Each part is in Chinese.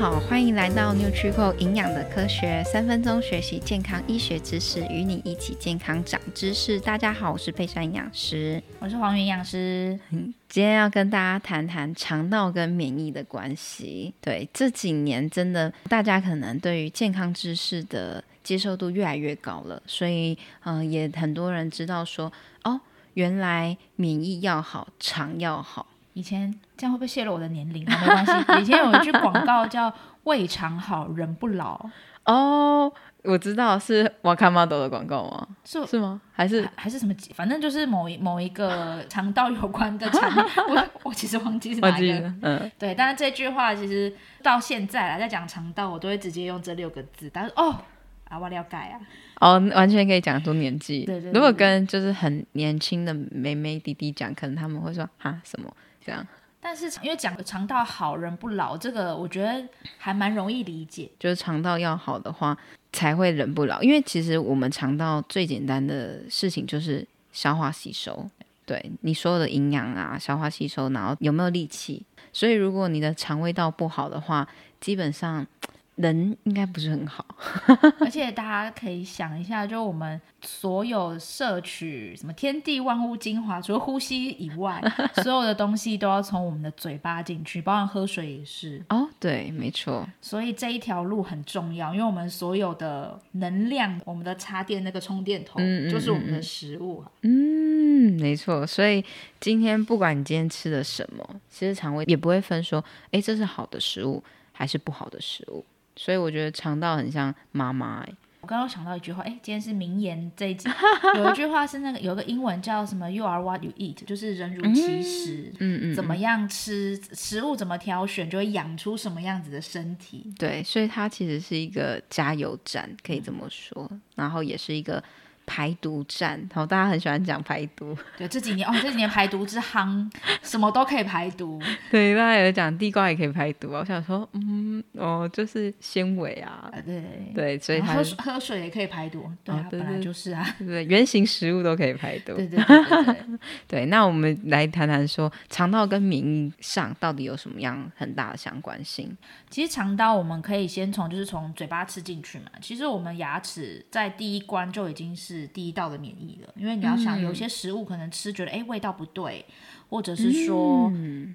好，欢迎来到 NutriCore 营养的科学，三分钟学习健康医学知识，与你一起健康长知识。大家好，我是佩珊营养师，我是黄云营养师。今天要跟大家谈谈肠道跟免疫的关系。对，这几年真的大家可能对于健康知识的接受度越来越高了，所以嗯、呃，也很多人知道说，哦，原来免疫要好，肠要好。以前这样会不会泄露我的年龄？没关系。以前有一句广告叫“胃肠好，人不老”。哦，我知道是瓦卡玛朵的广告吗？是是吗？还是还，是什么？反正就是某一某一个肠道有关的产品。我 我其实忘记是哪一个。嗯，对。但是这句话其实到现在来在讲肠道，我都会直接用这六个字。但是哦，啊，我了解啊。哦，完全可以讲出年纪。对，对对。如果跟就是很年轻的妹妹弟弟讲，可能他们会说哈什么。这样，但是因为讲肠道好人不老，这个我觉得还蛮容易理解。就是肠道要好的话，才会人不老。因为其实我们肠道最简单的事情就是消化吸收，对你所有的营养啊，消化吸收，然后有没有力气。所以如果你的肠胃道不好的话，基本上。人应该不是很好，而且大家可以想一下，就我们所有摄取什么天地万物精华，除了呼吸以外，所有的东西都要从我们的嘴巴进去，包括喝水也是。哦，对，没错。所以这一条路很重要，因为我们所有的能量，我们的插电那个充电头，嗯嗯嗯就是我们的食物。嗯，没错。所以今天不管你今天吃的什么，其实肠胃也不会分说，哎，这是好的食物还是不好的食物。所以我觉得肠道很像妈妈哎。我刚刚想到一句话，哎，今天是名言这一集，有一句话是那个有个英文叫什么 “You are what you eat”，就是人如其食，嗯嗯，嗯，怎么样吃食物，怎么挑选，就会养出什么样子的身体。对，所以它其实是一个加油站，可以这么说，嗯、然后也是一个。排毒站，然后，大家很喜欢讲排毒。对，这几年哦，这几年排毒之夯，什么都可以排毒。对，大家有讲地瓜也可以排毒。我想说，嗯，哦，就是纤维啊，对对，所以它喝喝水也可以排毒。对啊，本来就是啊，对对，原型食物都可以排毒。对对对对，对，对。那我们来谈谈说，肠道跟免疫上到底有什么样很大的相关性？其实肠道我们可以先从就是从嘴巴吃进去嘛。其实我们牙齿在第一关就已经是。第一道的免疫了，因为你要想，有些食物可能吃觉得哎、嗯、味道不对，或者是说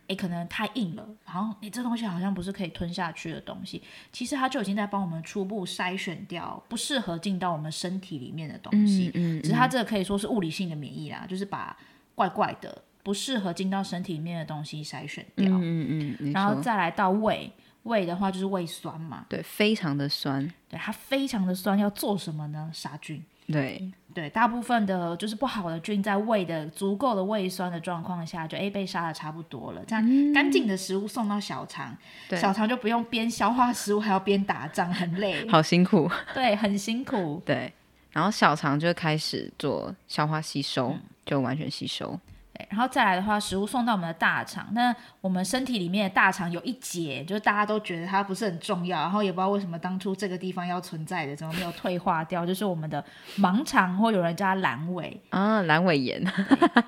哎、嗯、可能太硬了，然后你这东西好像不是可以吞下去的东西，其实它就已经在帮我们初步筛选掉不适合进到我们身体里面的东西。嗯嗯，只是它这个可以说是物理性的免疫啦，就是把怪怪的不适合进到身体里面的东西筛选掉。嗯嗯，然后再来到胃，胃的话就是胃酸嘛，对，非常的酸，对，它非常的酸，要做什么呢？杀菌。对对，大部分的就是不好的菌，在胃的足够的胃酸的状况下，就诶被杀的差不多了。这样干净的食物送到小肠，嗯、小肠就不用边消化食物还要边打仗，很累，好辛苦。对，很辛苦。对，然后小肠就开始做消化吸收，嗯、就完全吸收。然后再来的话，食物送到我们的大肠，那我们身体里面的大肠有一节，就是大家都觉得它不是很重要，然后也不知道为什么当初这个地方要存在的，怎么没有退化掉？就是我们的盲肠，或有人叫它阑尾啊，阑尾炎。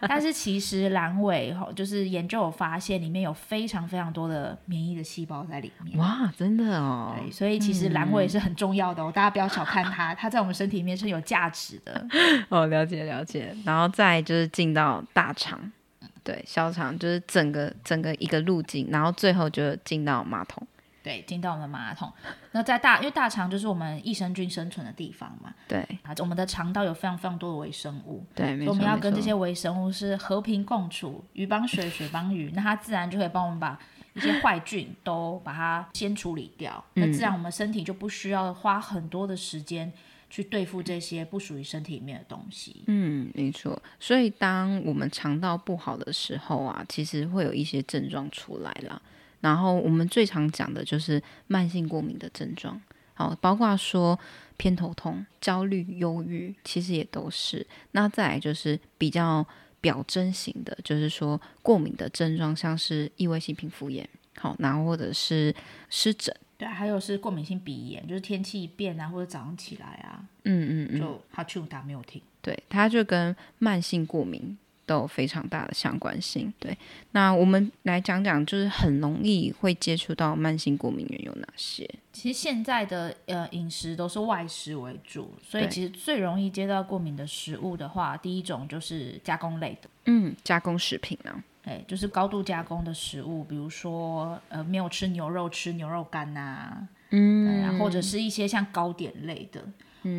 但是其实阑尾就是研究有发现，里面有非常非常多的免疫的细胞在里面。哇，真的哦。对，所以其实阑尾是很重要的哦，嗯、大家不要小看它，它在我们身体里面是有价值的。哦，了解了解。然后再就是进到大肠。对，小肠就是整个整个一个路径，然后最后就进到马桶。对，进到我们的马桶。那在大，因为大肠就是我们益生菌生存的地方嘛。对。啊，我们的肠道有非常非常多的微生物。对，没错。我们要跟这些微生物是和平共处，鱼帮水，水帮鱼，那它自然就会帮我们把一些坏菌都把它先处理掉。嗯。那自然我们身体就不需要花很多的时间。去对付这些不属于身体里面的东西。嗯，没错。所以当我们肠道不好的时候啊，其实会有一些症状出来了。然后我们最常讲的就是慢性过敏的症状，好，包括说偏头痛、焦虑、忧郁，其实也都是。那再来就是比较表征型的，就是说过敏的症状，像是异位性皮肤炎，好，然后或者是湿疹。对，还有是过敏性鼻炎，就是天气一变啊，或者早上起来啊，嗯嗯嗯，就哈啾打没有停。对，它就跟慢性过敏都有非常大的相关性。对，那我们来讲讲，就是很容易会接触到慢性过敏源有哪些？其实现在的呃饮食都是外食为主，所以其实最容易接到过敏的食物的话，第一种就是加工类的，嗯，加工食品啊，哎，就是高度加工的食物，比如说呃没有吃牛肉，吃牛肉干呐、啊，嗯，或者是一些像糕点类的。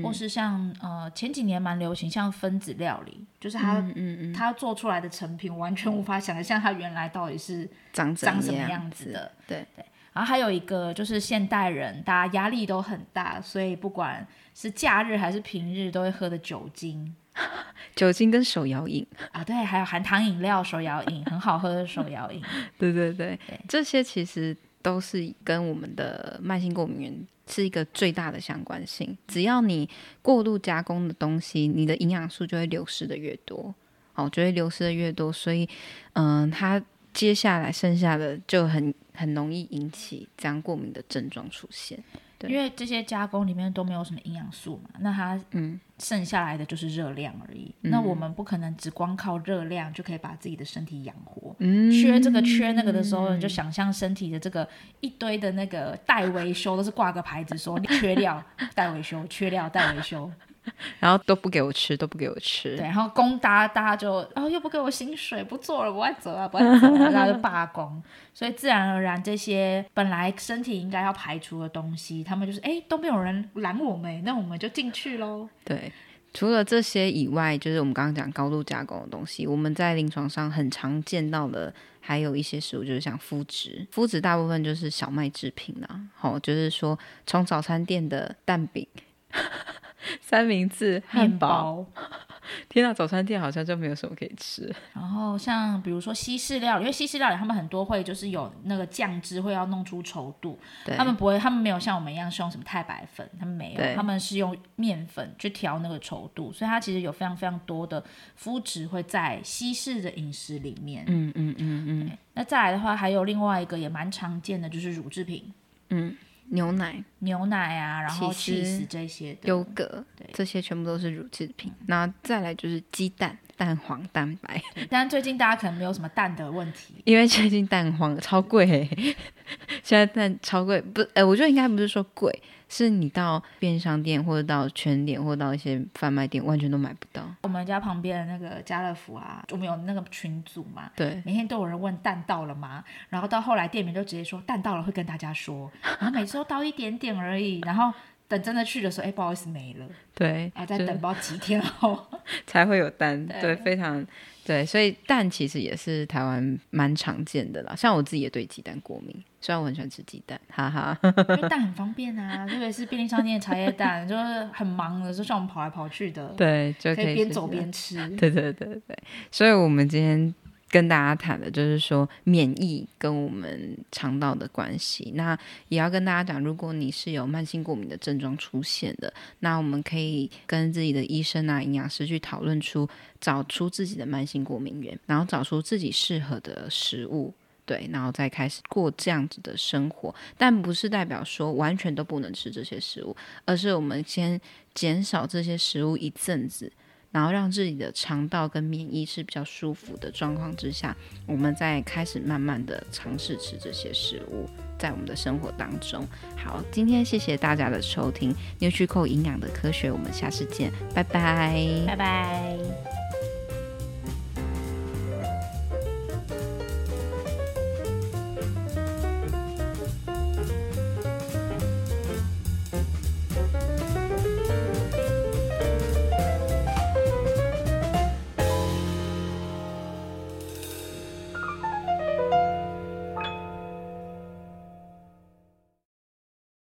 或是像呃前几年蛮流行像分子料理，就是它嗯嗯嗯它做出来的成品完全无法想象它原来到底是长长什么样子的。对对。然后还有一个就是现代人大家压力都很大，所以不管是假日还是平日都会喝的酒精，酒精跟手摇饮啊，对，还有含糖饮料、手摇饮，很好喝的手摇饮。对对对，对这些其实都是跟我们的慢性过敏源是一个最大的相关性。只要你过度加工的东西，你的营养素就会流失的越多，哦，就会流失的越多。所以，嗯、呃，它接下来剩下的就很很容易引起这样过敏的症状出现。对，因为这些加工里面都没有什么营养素嘛，那它嗯。剩下来的就是热量而已。嗯、那我们不可能只光靠热量就可以把自己的身体养活。嗯、缺这个缺那个的时候，你就想象身体的这个一堆的那个待维修都是挂个牌子说你缺料待维修，缺料待维修。然后都不给我吃，都不给我吃。对，然后工大家大家就，哦，又不给我薪水，不做了，不爱走啊，不爱走了，大家就罢工。所以自然而然，这些本来身体应该要排除的东西，他们就是，哎，都没有人拦我们，那我们就进去喽。对，除了这些以外，就是我们刚刚讲高度加工的东西，我们在临床上很常见到的，还有一些食物，就是像麸质，麸质大部分就是小麦制品啦。好、哦，就是说从早餐店的蛋饼。三明治、汉堡，天啊！早餐店好像就没有什么可以吃。然后像比如说西式料理，因为西式料理他们很多会就是有那个酱汁会要弄出稠度，他们不会，他们没有像我们一样是用什么太白粉，他们没有，他们是用面粉去调那个稠度，所以它其实有非常非常多的麸质会在西式的饮食里面。嗯嗯嗯嗯。那再来的话，还有另外一个也蛮常见的就是乳制品。嗯。牛奶、牛奶啊，然后起司。这些的，优格，对，这些全部都是乳制品。然后、再来就是鸡蛋、蛋黄、蛋白。但最近大家可能没有什么蛋的问题，因为最近蛋黄超贵，现在蛋超贵。不，哎，我觉得应该不是说贵。是你到便利商店或者到全点或者到一些贩卖店，完全都买不到。我们家旁边的那个家乐福啊，我们有那个群组嘛，对，每天都有人问蛋到了吗？然后到后来店名就直接说蛋到了会跟大家说，然后每次都到一点点而已，然后等真的去的时候，哎，不好意思没了。对，啊，再等不知道几天后 才会有蛋，对，对，非常。对，所以蛋其实也是台湾蛮常见的啦。像我自己也对鸡蛋过敏，虽然我很喜欢吃鸡蛋，哈哈。因为蛋很方便啊，特别是便利商店的茶叶蛋，就是很忙的时候，像我们跑来跑去的，对，就可以边走边吃。对对对对，所以我们今天。跟大家谈的就是说免疫跟我们肠道的关系，那也要跟大家讲，如果你是有慢性过敏的症状出现的，那我们可以跟自己的医生啊、营养师去讨论出，找出自己的慢性过敏源，然后找出自己适合的食物，对，然后再开始过这样子的生活。但不是代表说完全都不能吃这些食物，而是我们先减少这些食物一阵子。然后让自己的肠道跟免疫是比较舒服的状况之下，我们再开始慢慢的尝试吃这些食物，在我们的生活当中。好，今天谢谢大家的收听纽崔寇营养的科学，我们下次见，拜拜，拜拜。